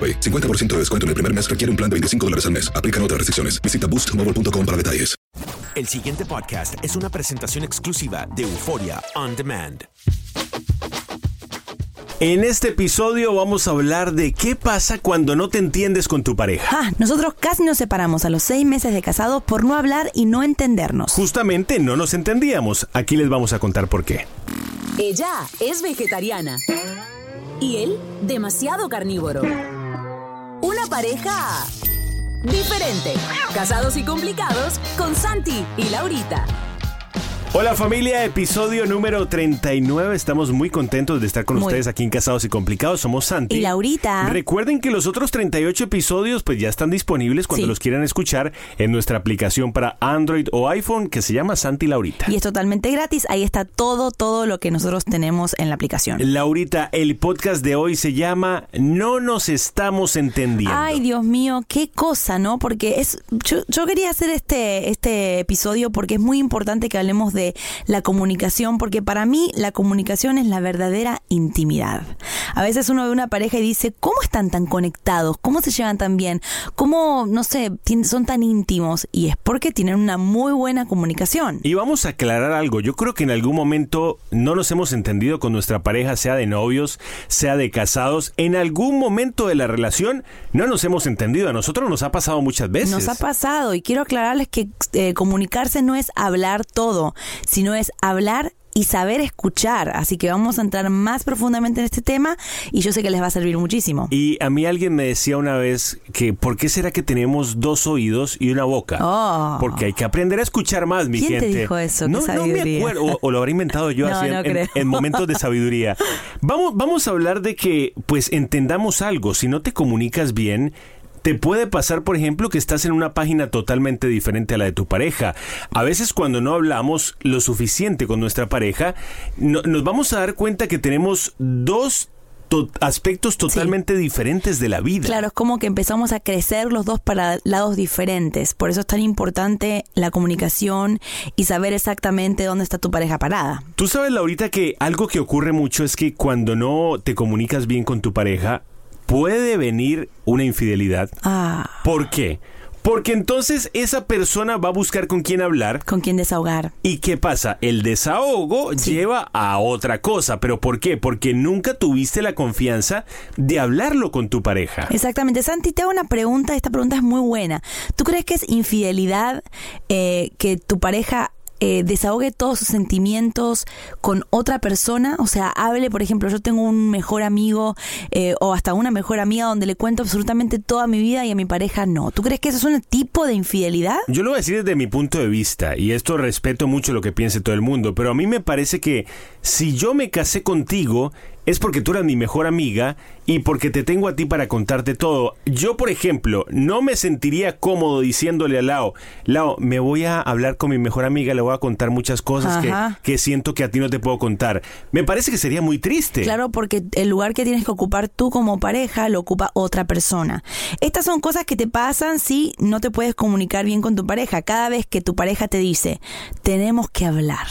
AroPay. 50% de descuento en el primer mes requiere un plan de 25 dólares al mes. Aplican otras restricciones. Visita boostmobile.com para detalles. El siguiente podcast es una presentación exclusiva de Euforia On Demand. En este episodio vamos a hablar de qué pasa cuando no te entiendes con tu pareja. Ah, nosotros casi nos separamos a los seis meses de casados por no hablar y no entendernos. Justamente no nos entendíamos. Aquí les vamos a contar por qué. Ella es vegetariana y él demasiado carnívoro. Una pareja diferente. Casados y complicados con Santi y Laurita. Hola familia, episodio número 39. Estamos muy contentos de estar con Muy. ustedes aquí en Casados y Complicados. Somos Santi. Y Laurita. Recuerden que los otros 38 episodios pues ya están disponibles cuando Sí. los quieran escuchar en nuestra aplicación para Android o iPhone que se llama Santi Laurita. Y es totalmente gratis. Ahí está todo, todo lo que nosotros tenemos en la aplicación. Laurita, el podcast de hoy se llama No nos estamos entendiendo. Ay, Dios mío, qué cosa, ¿no? Porque es. Yo, yo quería hacer este, este episodio porque es muy importante que hablemos de la comunicación, porque para mí la comunicación es la verdadera intimidad. A veces uno ve una pareja y dice, ¿cómo están tan conectados? ¿Cómo se llevan tan bien? ¿Cómo, no sé, son tan íntimos? Y es porque tienen una muy buena comunicación. Y vamos a aclarar algo. Yo creo que en algún momento no nos hemos entendido con nuestra pareja, sea de novios, sea de casados. En algún momento de la relación no nos hemos entendido. A nosotros nos ha pasado muchas veces. Nos ha pasado y quiero aclararles que eh, comunicarse no es hablar todo, sino es hablar y saber escuchar. Así que vamos a entrar más profundamente en este tema y yo sé que les va a servir muchísimo. Y a mí alguien me decía una vez que ¿por qué será que tenemos dos oídos y una boca? Oh. Porque hay que aprender a escuchar más, mi ¿Quién te gente. dijo eso? No, no me acuerdo. O, o lo habré inventado yo No, así en- no en, creo. en momentos de sabiduría. Vamos, vamos a hablar de que, pues, entendamos algo. Si no te comunicas bien. Te puede pasar, por ejemplo, que estás en una página totalmente diferente a la de tu pareja. A veces cuando no hablamos lo suficiente con nuestra pareja, no- nos vamos a dar cuenta que tenemos dos to- aspectos totalmente diferentes de la vida. Claro, es como que empezamos a crecer los dos para lados diferentes. Por eso es tan importante la comunicación y saber exactamente dónde está tu pareja parada. Tú sabes, Laurita, que algo que ocurre mucho es que cuando no te comunicas bien con tu pareja, puede venir una infidelidad. Ah, ¿Por qué? Porque entonces esa persona va a buscar con quién hablar. con quién desahogar. ¿Y qué pasa? El desahogo lleva a otra cosa. ¿Pero por qué? Porque nunca tuviste la confianza de hablarlo con tu pareja. Exactamente. Santi, te hago una pregunta. Esta pregunta es muy buena. ¿Tú crees que es infidelidad eh, que tu pareja eh, desahogue todos sus sentimientos con otra persona? O sea, hable, por ejemplo, yo tengo un mejor amigo eh, o hasta una mejor amiga donde le cuento absolutamente toda mi vida y a mi pareja no. ¿Tú crees que eso es un tipo de infidelidad? Yo lo voy a decir desde mi punto de vista, y esto respeto mucho lo que piense todo el mundo, pero a mí me parece que si yo me casé contigo, es porque tú eras mi mejor amiga y porque te tengo a ti para contarte todo. Yo, por ejemplo, no me sentiría cómodo diciéndole a Lao, Lao, me voy a hablar con mi mejor amiga, le voy a contar muchas cosas que, que siento que a ti no te puedo contar. Me parece que sería muy triste. Claro, porque el lugar que tienes que ocupar tú como pareja lo ocupa otra persona. Estas son cosas que te pasan si no te puedes comunicar bien con tu pareja. Cada vez que tu pareja te dice, tenemos que hablar.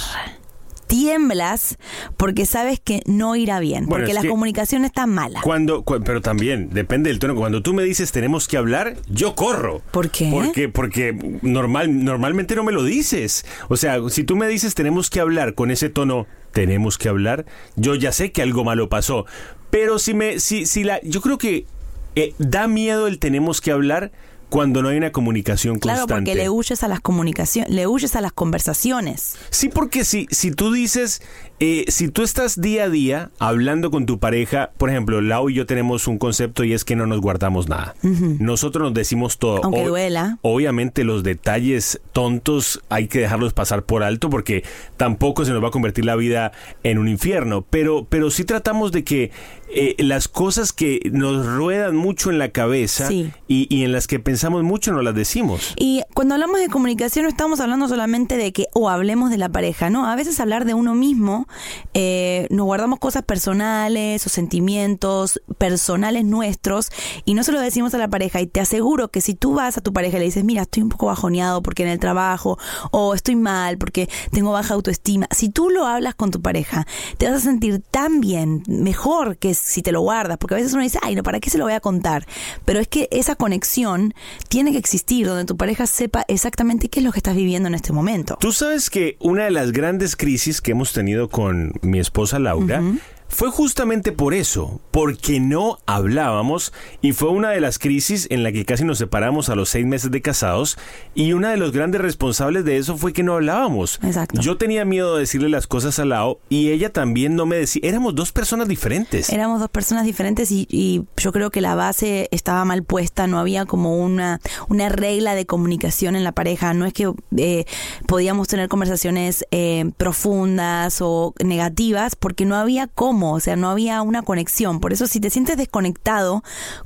Tiemblas porque sabes que no irá bien, Bueno, porque la comunicación está mala. Cuando, cu- pero también depende del tono. Cuando tú me dices tenemos que hablar, yo corro. ¿Por qué? Porque, porque normal, normalmente no me lo dices. O sea, si tú me dices tenemos que hablar con ese tono, tenemos que hablar, yo ya sé que algo malo pasó. Pero si me, si, si la, yo creo que eh, da miedo el tenemos que hablar cuando no hay una comunicación Claro, constante. porque le huyes a las comunicaciones, le huyes a las conversaciones. Sí, porque si, si tú dices, eh, si tú estás día a día hablando con tu pareja, por ejemplo, Lau y yo tenemos un concepto y es que no nos guardamos nada. Nosotros nos decimos todo. Aunque duela. Obviamente los detalles tontos hay que dejarlos pasar por alto porque tampoco se nos va a convertir la vida en un infierno. Pero, pero sí tratamos de que eh, las cosas que nos ruedan mucho en la cabeza Sí. y, y en las que pensamos mucho no las decimos. Y cuando hablamos de comunicación no estamos hablando solamente de que o hablemos de la pareja, ¿no? A veces hablar de uno mismo, eh, nos guardamos cosas personales o sentimientos personales nuestros y no se lo decimos a la pareja. Y te aseguro que si tú vas a tu pareja y le dices, mira, estoy un poco bajoneado porque en el trabajo o estoy mal porque tengo baja autoestima, si tú lo hablas con tu pareja, te vas a sentir tan bien, mejor que si te lo guardas, porque a veces uno dice, ay, no, ¿para qué se lo voy a contar? Pero es que esa conexión tiene que existir, donde tu pareja sepa exactamente qué es lo que estás viviendo en este momento. Tú sabes que una de las grandes crisis que hemos tenido con mi esposa Laura fue justamente por eso, porque no hablábamos y fue una de las crisis en la que casi nos separamos a los seis meses de casados y una de los grandes responsables de eso fue que no hablábamos. Exacto. Yo tenía miedo de decirle las cosas a Lau y ella también no me decía, éramos dos personas diferentes. Éramos dos personas diferentes y, y yo creo que la base estaba mal puesta, no había como una, una regla de comunicación en la pareja, no es que eh, podíamos tener conversaciones eh, profundas o negativas porque no había cómo, o sea, no había una conexión. Por eso si te sientes desconectado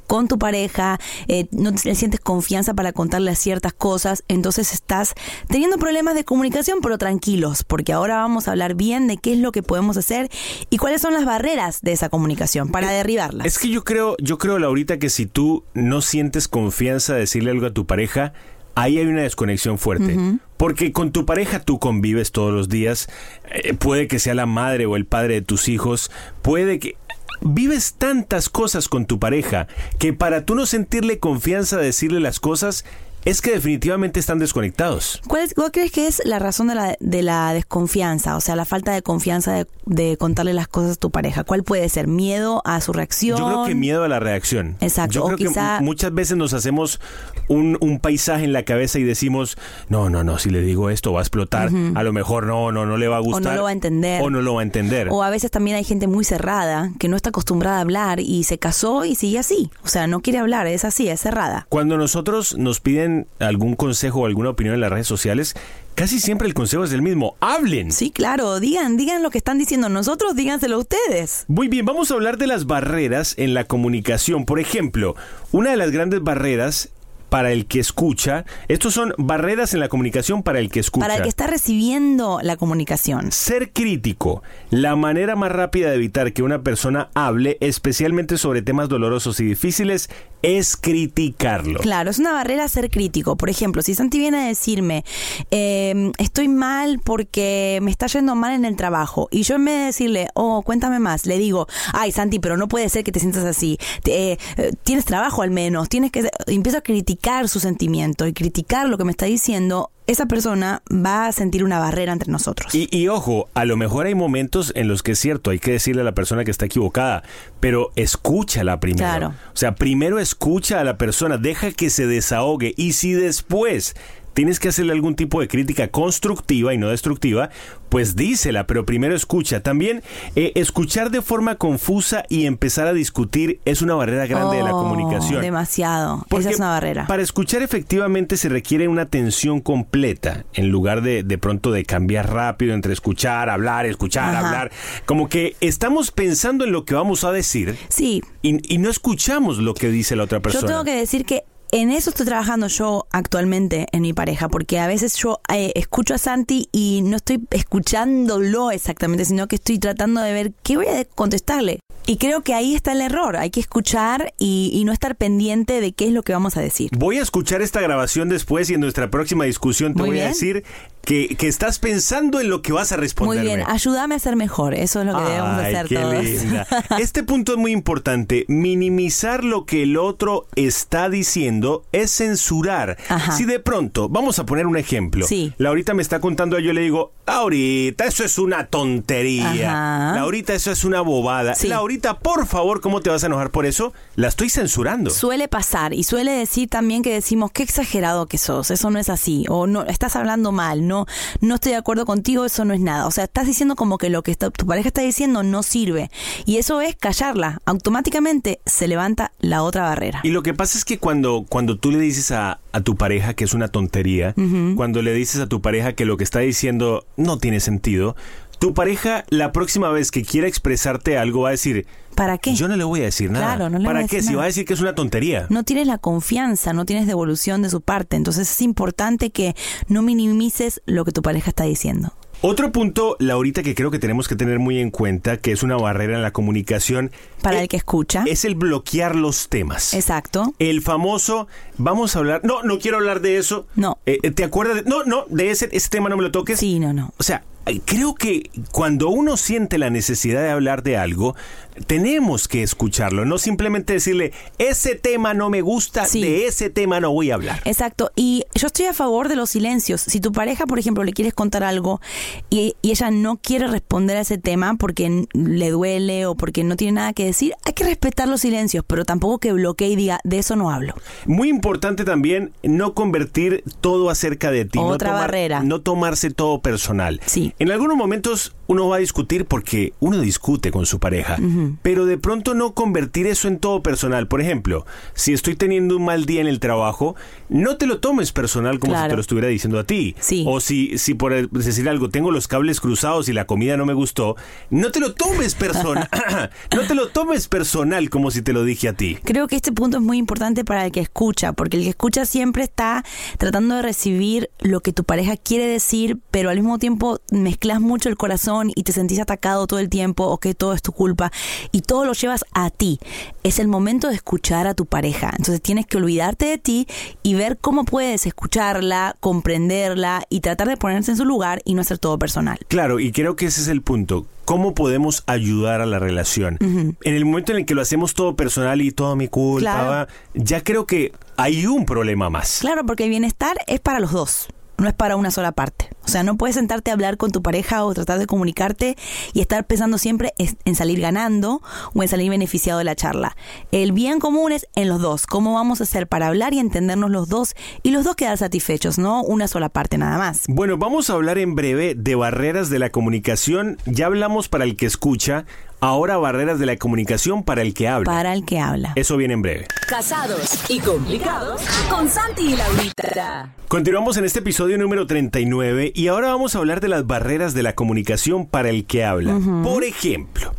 con tu pareja, eh, no te sientes confianza para contarle ciertas cosas, entonces estás teniendo problemas de comunicación, pero tranquilos, porque ahora vamos a hablar bien de qué es lo que podemos hacer y cuáles son las barreras de esa comunicación para derribarlas. Es que yo creo, yo creo, Laurita, que si tú no sientes confianza de decirle algo a tu pareja, ahí hay una desconexión fuerte. Porque con tu pareja tú convives todos los días, eh, puede que sea la madre o el padre de tus hijos, puede que... Vives tantas cosas con tu pareja que para tú no sentirle confianza de decirle las cosas, es que definitivamente están desconectados. ¿Cuál, es- cuál crees que es la razón de la, de la desconfianza? O sea, la falta de confianza de, de contarle las cosas a tu pareja. ¿Cuál puede ser? ¿Miedo a su reacción? Yo creo que miedo a la reacción. Exacto, Yo o creo quizá- que muchas veces nos hacemos un, un paisaje en la cabeza y decimos, no, no, no, si le digo esto va a explotar, a lo mejor no, no, no le va a O gustar. no lo va a entender. O no lo va a entender. O a veces también hay gente muy cerrada que no está acostumbrada a hablar y se casó y sigue así. O sea, no quiere hablar, es así, es cerrada. Cuando nosotros nos piden algún consejo o alguna opinión en las redes sociales, casi siempre el consejo es el mismo, hablen. Sí, claro, digan, digan lo que están diciendo nosotros, díganselo ustedes. Muy bien, vamos a hablar de las barreras en la comunicación. Por ejemplo, una de las grandes barreras para el que escucha, estos son barreras en la comunicación para el que escucha. Para el que está recibiendo la comunicación. Ser crítico. La manera más rápida de evitar que una persona hable, especialmente sobre temas dolorosos y difíciles, es criticarlo. Claro, es una barrera ser crítico. Por ejemplo, si Santi viene a decirme, eh, estoy mal porque me está yendo mal en el trabajo, y yo en vez de decirle, oh, cuéntame más, le digo, ay, Santi, pero no puede ser que te sientas así. Eh, eh, tienes trabajo al menos, tienes que. Empiezo a criticar su sentimiento y criticar lo que me está diciendo. Esa persona va a sentir una barrera entre nosotros. Y, y ojo, a lo mejor hay momentos en los que es cierto, hay que decirle a la persona que está equivocada, pero escúchala primero. Claro. O sea, primero escucha a la persona, deja que se desahogue y si después tienes que hacerle algún tipo de crítica constructiva y no destructiva, pues dísela, pero primero escucha. También eh, escuchar de forma confusa y empezar a discutir es una barrera grande de la Oh, comunicación. Demasiado. Porque Esa es una barrera. Para escuchar efectivamente se requiere una atención completa, en lugar de de pronto de cambiar rápido entre escuchar, hablar, escuchar, Ajá. hablar. Como que estamos pensando en lo que vamos a decir Sí, y, y no escuchamos lo que dice la otra persona. Yo tengo que decir que en eso estoy trabajando yo actualmente en mi pareja, porque a veces yo eh, escucho a Santi y no estoy escuchándolo exactamente, sino que estoy tratando de ver qué voy a contestarle. Y creo que ahí está el error, hay que escuchar y, y no estar pendiente de qué es lo que vamos a decir. Voy a escuchar esta grabación después y en nuestra próxima discusión te Muy voy a decir que, que estás pensando en lo que vas a Muy responderme. bien, ayúdame a ser mejor, eso es lo que debemos hacer qué todos. linda. Este punto es muy importante. Minimizar lo que el otro está diciendo es censurar. Ajá. Si de pronto, vamos a poner un ejemplo. Sí. Laurita me está contando, yo le digo, Laurita, eso es una tontería. Ajá. Laurita, eso es una bobada. Sí. Laurita, por favor, ¿cómo te vas a enojar por eso? La estoy censurando. Suele pasar y suele decir también que decimos qué exagerado que sos, eso no es así, o no estás hablando mal, no, no estoy de acuerdo contigo, eso no es nada. O sea, estás diciendo como que lo que está- tu pareja está diciendo no sirve. Y eso es callarla. Automáticamente se levanta la otra barrera. Y lo que pasa es que cuando, cuando tú le dices a, a tu pareja que es una tontería, cuando le dices a tu pareja que lo que está diciendo no tiene sentido, tu pareja la próxima vez que quiera expresarte algo va a decir, ¿Para qué? yo no le voy a decir nada. Claro, no le ¿Para voy a qué? decir Si nada. va a decir que es una tontería. No tienes la confianza, no tienes devolución de su parte. Entonces es importante que no minimices lo que tu pareja está diciendo. Otro punto, Laurita, que creo que tenemos que tener muy en cuenta, que es una barrera en la comunicación, Para eh, el que escucha. es el bloquear los temas. Exacto. El famoso, vamos a hablar, no, no quiero hablar de eso. No. Eh, eh, ¿Te acuerdas? De, no, no, de ese, ese tema no me lo toques. Sí, no, no. O sea, creo que cuando uno siente la necesidad de hablar de algo, tenemos que escucharlo, no simplemente decirle, ese tema no me gusta, Sí. de ese tema no voy a hablar. Exacto, y yo estoy a favor de los silencios. Si tu pareja, por ejemplo, le quieres contar algo y, y ella no quiere responder a ese tema porque le duele o porque no tiene nada que decir, hay que respetar los silencios, pero tampoco que bloquee y diga, de eso no hablo. Muy importante también no convertir todo acerca de ti. Otra no tomar- barrera. No tomarse todo personal. Sí. En algunos momentos uno va a discutir porque uno discute con su pareja, pero de pronto no convertir eso en todo personal. Por ejemplo, si estoy teniendo un mal día en el trabajo, no te lo tomes personal como si te lo estuviera diciendo a ti. Sí. O si, si por decir algo, tengo los cables cruzados y la comida no me gustó, no te lo tomes personal. no te lo tomes personal como si te lo dije a ti. Creo que este punto es muy importante para el que escucha, porque el que escucha siempre está tratando de recibir lo que tu pareja quiere decir, pero al mismo tiempo mezclas mucho el corazón y te sentís atacado todo el tiempo o que todo es tu culpa y todo lo llevas a ti. Es el momento de escuchar a tu pareja. Entonces tienes que olvidarte de ti y ver cómo puedes escucharla, comprenderla y tratar de ponerse en su lugar y no hacer todo personal. Claro, y creo que ese es el punto. ¿Cómo podemos ayudar a la relación? En el momento en el que lo hacemos todo personal y todo mi culpa, Claro. ya creo que hay un problema más. Claro, porque el bienestar es para los dos, no es para una sola parte. O sea, no puedes sentarte a hablar con tu pareja o tratar de comunicarte y estar pensando siempre en salir ganando o en salir beneficiado de la charla. El bien común es en los dos. ¿Cómo vamos a hacer para hablar y entendernos los dos y los dos quedar satisfechos, no una sola parte nada más? Bueno, vamos a hablar en breve de barreras de la comunicación. Ya hablamos para el que escucha, ahora barreras de la comunicación para el que habla. Para el que habla. Eso viene en breve. Casados y complicados con Santi y Laurita. Continuamos en este episodio número 39 y ahora vamos a hablar de las barreras de la comunicación para el que habla. Por ejemplo,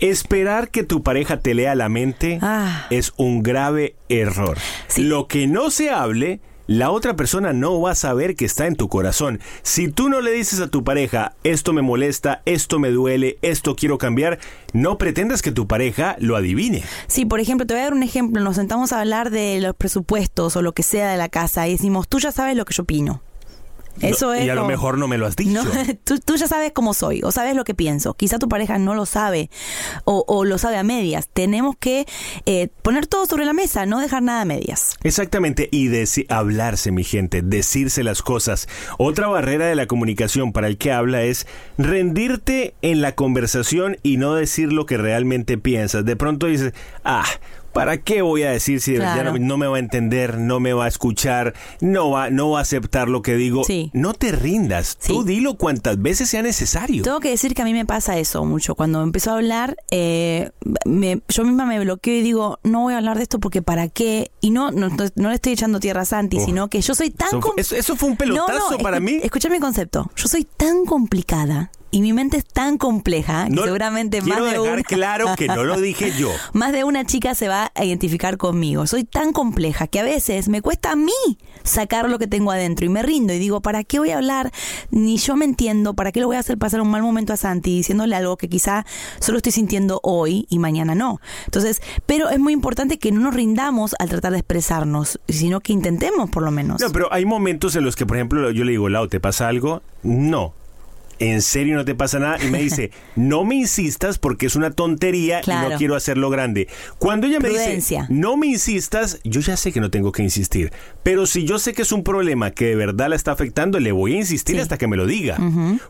esperar que tu pareja te lea la mente Ah. es un grave error. Sí. Lo que no se hable, la otra persona no va a saber que está en tu corazón. Si tú no le dices a tu pareja, esto me molesta, esto me duele, esto quiero cambiar, no pretendas que tu pareja lo adivine. Sí, por ejemplo, te voy a dar un ejemplo. Nos sentamos a hablar de los presupuestos o lo que sea de la casa y decimos, tú ya sabes lo que yo opino. Eso es y a lo mejor no me lo has dicho. No, tú, tú ya sabes cómo soy o sabes lo que pienso. Quizá tu pareja no lo sabe o, o lo sabe a medias. Tenemos que eh, poner todo sobre la mesa, no dejar nada a medias. Exactamente, y hablarse, mi gente, decirse las cosas. Otra barrera de la comunicación para el que habla es rendirte en la conversación y no decir lo que realmente piensas. De pronto dices, ah, ¿Para qué voy a decir si Claro. no, no me va a entender, no me va a escuchar, no va, no va a aceptar lo que digo? Sí. No te rindas. Sí. Tú dilo cuantas veces sea necesario. Tengo que decir que a mí me pasa eso mucho. Cuando empiezo a hablar, eh, me- yo misma me bloqueo y digo, no voy a hablar de esto porque ¿para qué? Y no, no, no- le estoy echando tierra a Santi, Oh. sino que yo soy tan... Eso- eso fue un pelotazo para mí. Escucha mi concepto. Yo soy tan complicada y mi mente es tan compleja que seguramente más de dejar una... claro que no lo dije yo. Más de una chica se va a identificar conmigo. Soy tan compleja que a veces me cuesta a mí sacar lo que tengo adentro y me rindo y digo, ¿para qué voy a hablar? Ni yo me entiendo, ¿para qué le voy a hacer pasar un mal momento a Santi diciéndole algo que quizá solo estoy sintiendo hoy y mañana no? Entonces, pero es muy importante que no nos rindamos al tratar de expresarnos, sino que intentemos por lo menos. No, pero hay momentos en los que, por ejemplo, yo le digo, Lau, ¿te pasa algo? No. ¿En serio no te pasa nada? Y me dice, no me insistas porque es una tontería y no quiero hacerlo grande. Cuando ella me Prudencia. dice, no me insistas, yo ya sé que no tengo que insistir. Pero si yo sé que es un problema que de verdad la está afectando, le voy a insistir Sí. hasta que me lo diga.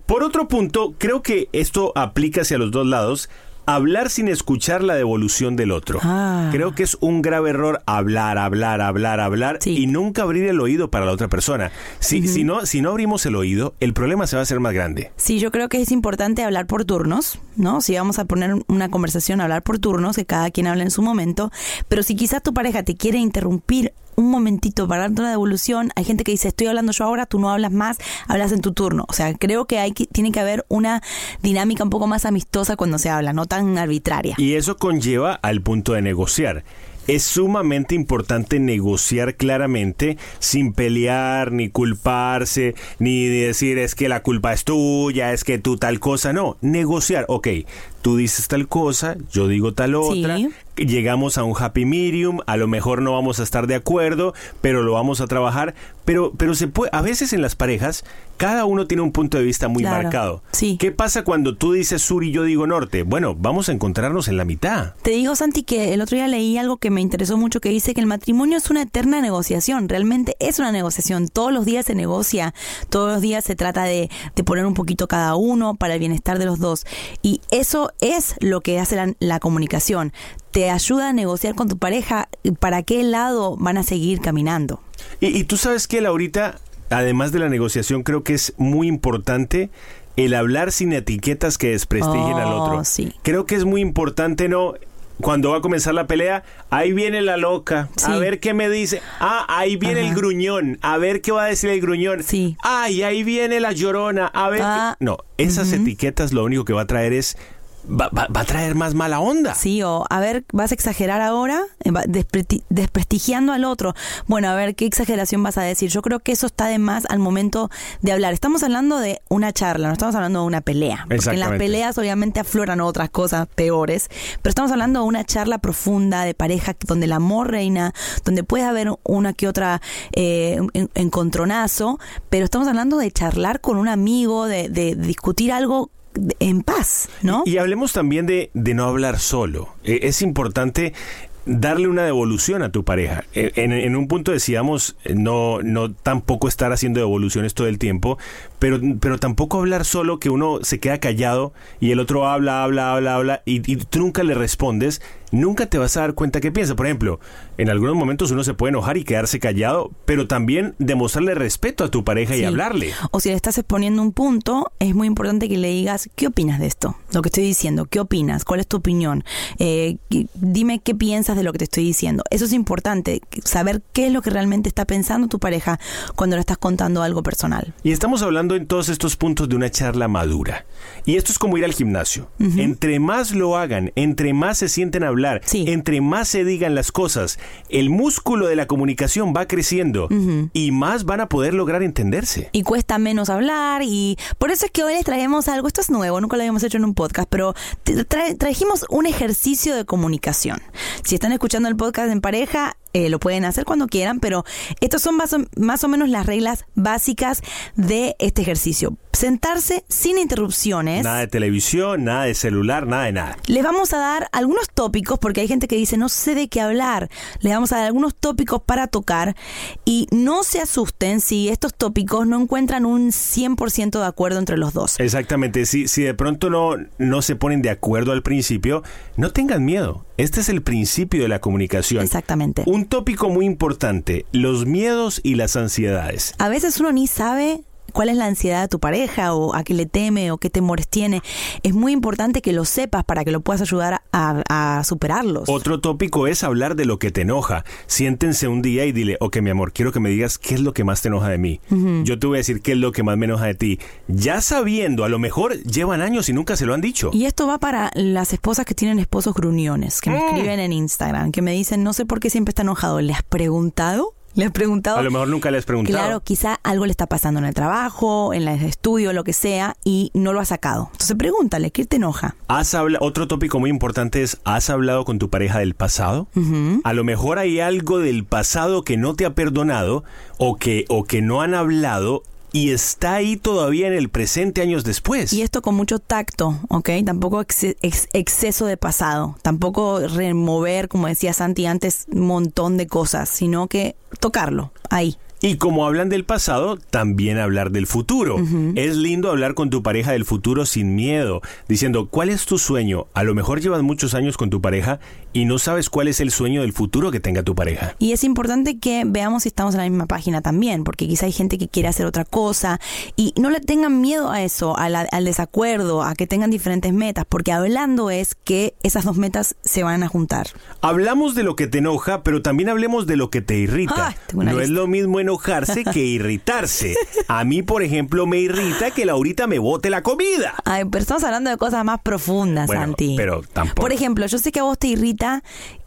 Por otro punto, creo que esto aplica hacia los dos lados. Hablar sin escuchar la devolución del otro. Ah. Creo que es un grave error hablar, hablar, hablar, hablar Sí. y nunca abrir el oído para la otra persona. Si, si, no, si no abrimos el oído, el problema se va a hacer más grande. Sí, yo creo que es importante hablar por turnos, ¿no? Si vamos a poner una conversación, hablar por turnos, que cada quien hable en su momento, pero si quizás tu pareja te quiere interrumpir un momentito para darte una devolución, hay gente que dice, estoy hablando yo ahora, tú no hablas más, hablas en tu turno. O sea, creo que hay que, tiene que haber una dinámica un poco más amistosa cuando se habla, no tan arbitraria. Y eso conlleva al punto de negociar. Es sumamente importante negociar claramente sin pelear, ni culparse, ni decir es que la culpa es tuya, es que tú tal cosa. No, negociar. Ok, tú dices tal cosa, yo digo tal Sí. Llegamos a un happy medium, a lo mejor no vamos a estar de acuerdo, pero lo vamos a trabajar. Pero, pero se puede, a veces en las parejas, cada uno tiene un punto de vista muy Claro, marcado. sí. ¿Qué pasa cuando tú dices sur y yo digo norte? Bueno, vamos a encontrarnos en la mitad. Te digo, Santi, que el otro día leí algo que me interesó mucho que dice que el matrimonio es una eterna negociación. Realmente es una negociación. Todos los días se negocia, todos los días se trata de, de poner un poquito cada uno para el bienestar de los dos. Y eso es lo que hace la, la comunicación. Te ayuda a negociar con tu pareja para qué lado van a seguir caminando. Y, y tú sabes que, Laurita, además de la negociación, creo que es muy importante el hablar sin etiquetas que desprestigien al Oh, otro. sí. Creo que es muy importante, ¿no? Cuando va a comenzar la pelea, ahí viene la loca, a ver qué me dice. Ah, ahí viene Ajá. el gruñón, a ver qué va a decir el gruñón. Sí. Ay, ahí viene la llorona, a ver. qué-". Ah, No, esas etiquetas lo único que va a traer es. Va, va- va a traer más mala onda. Sí, o a ver, vas a exagerar ahora, Eh, despreti- desprestigiando al otro. Bueno, a ver, ¿qué exageración vas a decir? Yo creo que eso está de más al momento de hablar. Estamos hablando de una charla, no estamos hablando de una pelea. Porque en las peleas obviamente afloran otras cosas peores, pero estamos hablando de una charla profunda de pareja donde el amor reina, donde puede haber una que otra eh, en- encontronazo, pero estamos hablando de charlar con un amigo, de, de discutir algo en paz, ¿no? Y hablemos también de, de no hablar solo. Eh, es importante darle una devolución a tu pareja. En, en un punto decíamos eh, no, no tampoco estar haciendo devoluciones todo el tiempo, pero, pero tampoco hablar solo que uno se queda callado y el otro habla, habla, habla, habla y, y tú nunca le respondes. Nunca te vas a dar cuenta qué piensa. Por ejemplo, en algunos momentos uno se puede enojar y quedarse callado, pero también demostrarle respeto a tu pareja y hablarle. O si le estás exponiendo un punto, es muy importante que le digas, ¿qué opinas de esto? Lo que estoy diciendo, ¿qué opinas? ¿Cuál es tu opinión? Eh, dime qué piensas de lo que te estoy diciendo. Eso es importante, saber qué es lo que realmente está pensando tu pareja cuando le estás contando algo personal. Y estamos hablando en todos estos puntos de una charla madura. Y esto es como ir al gimnasio. Entre más lo hagan, entre más se sienten a hablar, Sí. entre más se digan las cosas, el músculo de la comunicación va creciendo y más van a poder lograr entenderse. y cuesta menos hablar y por eso es que hoy les traemos algo, esto es nuevo, nunca lo habíamos hecho en un podcast, pero trajimos un ejercicio de comunicación. Si están escuchando el podcast en pareja, eh, lo pueden hacer cuando quieran, pero estas son más o, más o menos las reglas básicas de este ejercicio. sentarse sin interrupciones. Nada de televisión, nada de celular, nada de nada. Les vamos a dar algunos tópicos, porque hay gente que dice no sé de qué hablar. Les vamos a dar algunos tópicos para tocar y no se asusten si estos tópicos no encuentran un 100% de acuerdo entre los dos. Exactamente, si, si de pronto no, no se ponen de acuerdo al principio, no tengan miedo. Este es el principio de la comunicación. Exactamente. Un tópico muy importante, los miedos y las ansiedades. A veces uno ni sabe cuál es la ansiedad de tu pareja o a qué le teme o qué temores tiene. Es muy importante que lo sepas para que lo puedas ayudar a, a superarlos. Otro tópico es hablar de lo que te enoja. Siéntense un día y dile, ok, mi amor, quiero que me digas qué es lo que más te enoja de mí. Yo te voy a decir qué es lo que más me enoja de ti. Ya sabiendo, a lo mejor llevan años y nunca se lo han dicho. Y esto va para las esposas que tienen esposos gruñones, que me Mm. escriben en Instagram, que me dicen, no sé por qué siempre está enojado. ¿Le has preguntado? ¿Le has preguntado? A lo mejor nunca le has preguntado. Claro, quizá algo le está pasando en el trabajo, en el estudio, lo que sea, y no lo ha sacado. Entonces pregúntale, ¿qué te enoja? ¿Has habla- Otro tópico muy importante es, ¿has hablado con tu pareja del pasado? A lo mejor hay algo del pasado que no te ha perdonado o que, o que no han hablado y está ahí todavía en el presente años después. Y esto con mucho tacto, ¿ok? Tampoco exce- ex- exceso de pasado, tampoco remover, como decía Santi antes, un montón de cosas, sino que tocarlo, ahí. Y como hablan del pasado, también hablar del futuro. Es lindo hablar con tu pareja del futuro sin miedo, diciendo, ¿cuál es tu sueño? A lo mejor llevas muchos años con tu pareja y no sabes cuál es el sueño del futuro que tenga tu pareja. Y es importante que veamos si estamos en la misma página también, porque quizá hay gente que quiere hacer otra cosa y no le tengan miedo a eso, a la- al desacuerdo, a que tengan diferentes metas, porque hablando es que esas dos metas se van a juntar. Hablamos de lo que te enoja, pero también hablemos de lo que te irrita. Una no es lo mismo enojarse que irritarse. A mí, por ejemplo, me irrita que Laurita me bote la comida. Ay, pero estamos hablando de cosas más profundas, Bueno, Santi. pero tampoco. Por ejemplo, yo sé que a vos te irrita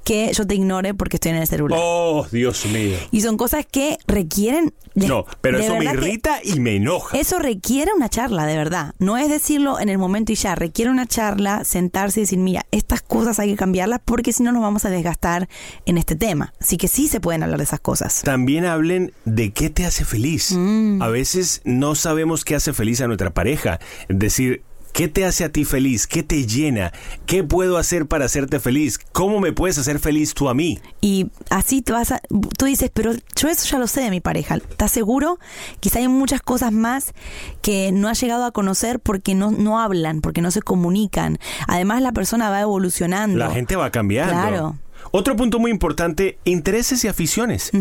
que yo te ignore porque estoy en el celular. Oh, Dios mío. Y son cosas que requieren... de- No, pero de eso me irrita y me enoja. Eso requiere una charla, de verdad. No es decirlo en el momento y ya. Requiere una charla, sentarse y decir, mira, estas cosas hay que cambiarlas porque si no nos vamos a desgastar en este tema. Así que sí se pueden hablar de esas cosas. También hablen de qué te hace feliz. Mm. A veces no sabemos qué hace feliz a nuestra pareja. Es decir, ¿qué te hace a ti feliz? ¿Qué te llena? ¿Qué puedo hacer para hacerte feliz? ¿Cómo me puedes hacer feliz tú a mí? Y así te vas a... Tú dices, pero yo eso ya lo sé de mi pareja. ¿Estás seguro? Quizá hay muchas cosas más que no has llegado a conocer porque no, no hablan, porque no se comunican. Además, la persona va evolucionando. La gente va cambiando. Claro. Otro punto muy importante, intereses y aficiones.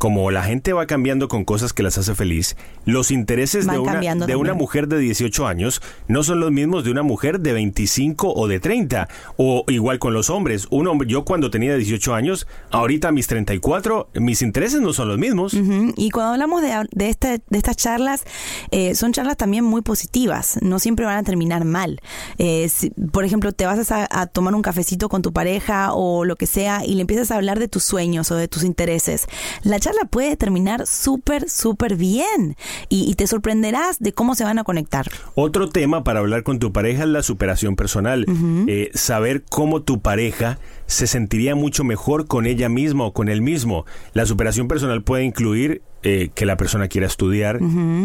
Como la gente va cambiando con cosas que las hace feliz, los intereses Van de, una, de una mujer de 18 años no son los mismos de una mujer de 25 o de 30. O igual con los hombres. Un hombre, yo cuando tenía 18 años, ahorita mis 34, mis intereses no son los mismos. Y cuando hablamos de, de, este, de estas charlas, eh, son charlas también muy positivas, no siempre van a terminar mal. Eh, si- por ejemplo, te vas a, a tomar un cafecito con tu pareja o lo que sea y le empiezas a hablar de tus sueños o de tus intereses. La charla puede terminar súper, súper bien y, y te sorprenderás de cómo se van a conectar. Otro tema para hablar con tu pareja es la superación personal. Eh, saber cómo tu pareja se sentiría mucho mejor con ella misma o con él mismo. La superación personal puede incluir eh, que la persona quiera estudiar,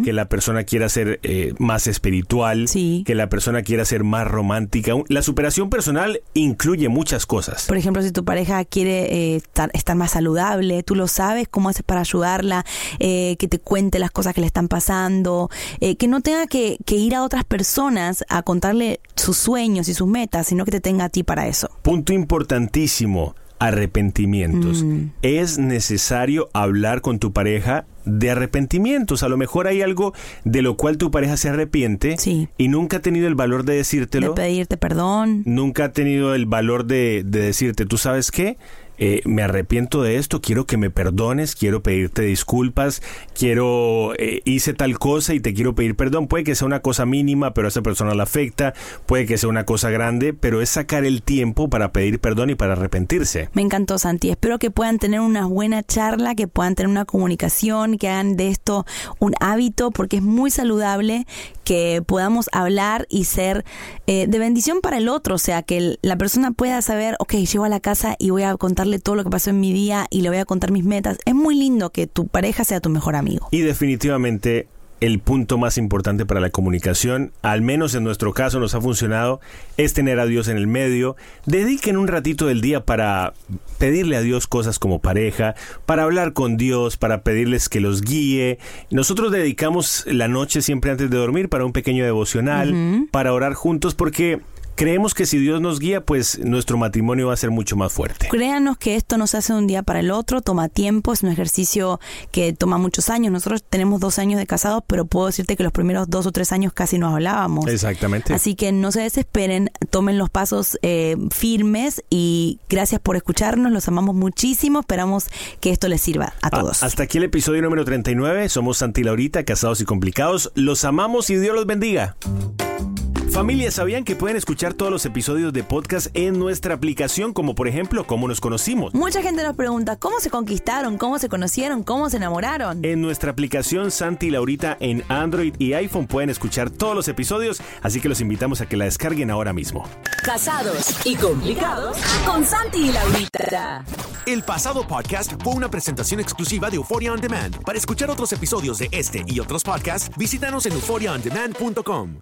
que la persona quiera ser eh, más espiritual, Sí. que la persona quiera ser más romántica. La superación personal incluye muchas cosas. Por ejemplo, si tu pareja quiere eh, estar, estar más saludable, tú lo sabes, cómo haces para ayudarla, eh, que te cuente las cosas que le están pasando, que no tenga que, que ir a otras personas a contarle sus sueños y sus metas, sino que te tenga a ti para eso. Punto importantísimo, arrepentimientos. Mm. Es necesario hablar con tu pareja de arrepentimientos. A lo mejor hay algo de lo cual tu pareja se arrepiente Sí. y nunca ha tenido el valor de De decírtelo. pedirte perdón. Nunca ha tenido el valor de, de decirte, ¿tú sabes qué? Eh, me arrepiento de esto, quiero que me perdones, quiero pedirte disculpas, quiero, eh, hice tal cosa y te quiero pedir perdón. Puede que sea una cosa mínima, pero a esa persona la afecta, puede que sea una cosa grande, pero es sacar el tiempo para pedir perdón y para arrepentirse. Me encantó, Santi. Espero que puedan tener una buena charla, que puedan tener una comunicación, que hagan de esto un hábito, porque es muy saludable que podamos hablar y ser eh, de bendición para el otro. O sea, que la persona pueda saber, ok, llego a la casa y voy a contarle todo lo que pasó en mi día y le voy a contar mis metas. Es muy lindo que tu pareja sea tu mejor amigo. Y definitivamente el punto más importante para la comunicación, al menos en nuestro caso nos ha funcionado, es tener a Dios en el medio. Dediquen un ratito del día para pedirle a Dios cosas como pareja, para hablar con Dios, para pedirles que los guíe. Nosotros dedicamos la noche siempre antes de dormir para un pequeño devocional, para orar juntos, porque creemos que si Dios nos guía, pues nuestro matrimonio va a ser mucho más fuerte. Créanos que esto no se hace de un día para el otro, toma tiempo, es un ejercicio que toma muchos años. Nosotros tenemos dos años de casados, pero puedo decirte que los primeros dos o tres años casi nos hablábamos. Exactamente. Así que no se desesperen, tomen los pasos eh, firmes y gracias por escucharnos, los amamos muchísimo, esperamos que esto les sirva a Ah, todos. hasta aquí el episodio número 39. Somos Santi y Laurita, casados y complicados. Los amamos y Dios los bendiga. Familia, ¿sabían que pueden escuchar todos los episodios de podcast en nuestra aplicación, como por ejemplo, cómo nos conocimos? Mucha gente nos pregunta, ¿cómo se conquistaron? ¿Cómo se conocieron? ¿Cómo se enamoraron? En nuestra aplicación Santi y Laurita en Android y iPhone pueden escuchar todos los episodios, así que los invitamos a que la descarguen ahora mismo. Casados y complicados con Santi y Laurita. El pasado podcast fue una presentación exclusiva de Euphoria On Demand. Para escuchar otros episodios de este y otros podcasts, visítanos en euphoriaondemand.com.